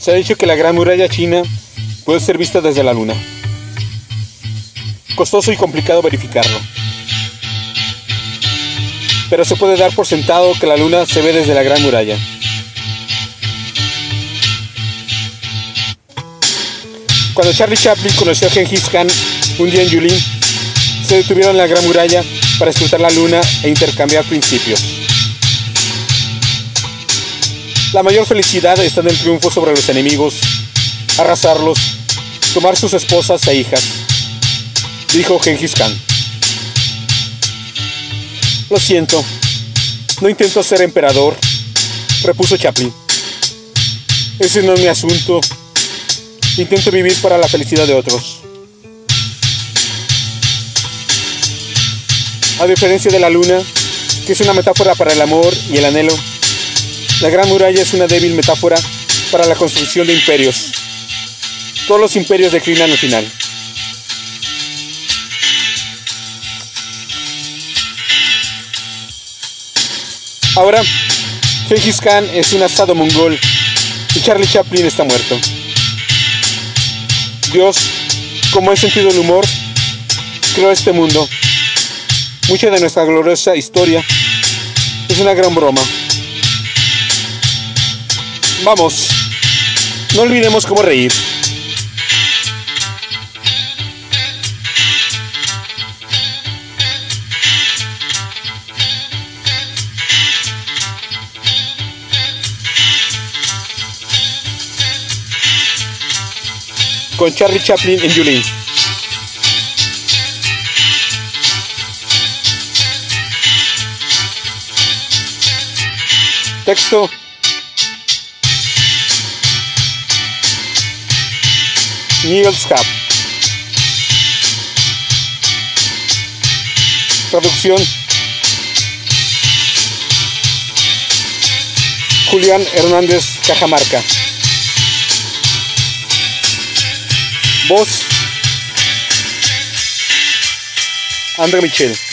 Se ha dicho que la Gran Muralla China puede ser vista desde la Luna. Costoso y complicado verificarlo. Pero se puede dar por sentado que la Luna se ve desde la Gran Muralla. Cuando Charlie Chaplin conoció a Genghis Khan un día en Yulin, se detuvieron en la Gran Muralla para escrutar la luna e intercambiar principios. La mayor felicidad está en el triunfo sobre los enemigos, arrasarlos, tomar sus esposas e hijas, dijo Genghis Khan. Lo siento, no intento ser emperador, repuso Chaplin. Ese no es mi asunto. Intento vivir para la felicidad de otros. A diferencia de la luna, que es una metáfora para el amor y el anhelo, la gran muralla es una débil metáfora para la construcción de imperios. Todos los imperios declinan al final. Ahora, Genghis Khan es un asado mongol y Charlie Chaplin está muerto. Dios, como es sentido del humor, creó este mundo. Mucha de nuestra gloriosa historia es una gran broma. Vamos, no olvidemos cómo reír. Con Charlie Chaplin en Yulin. Texto. Niels Cap. Traducción. Julián Hernández Cajamarca. Voz. André Michel.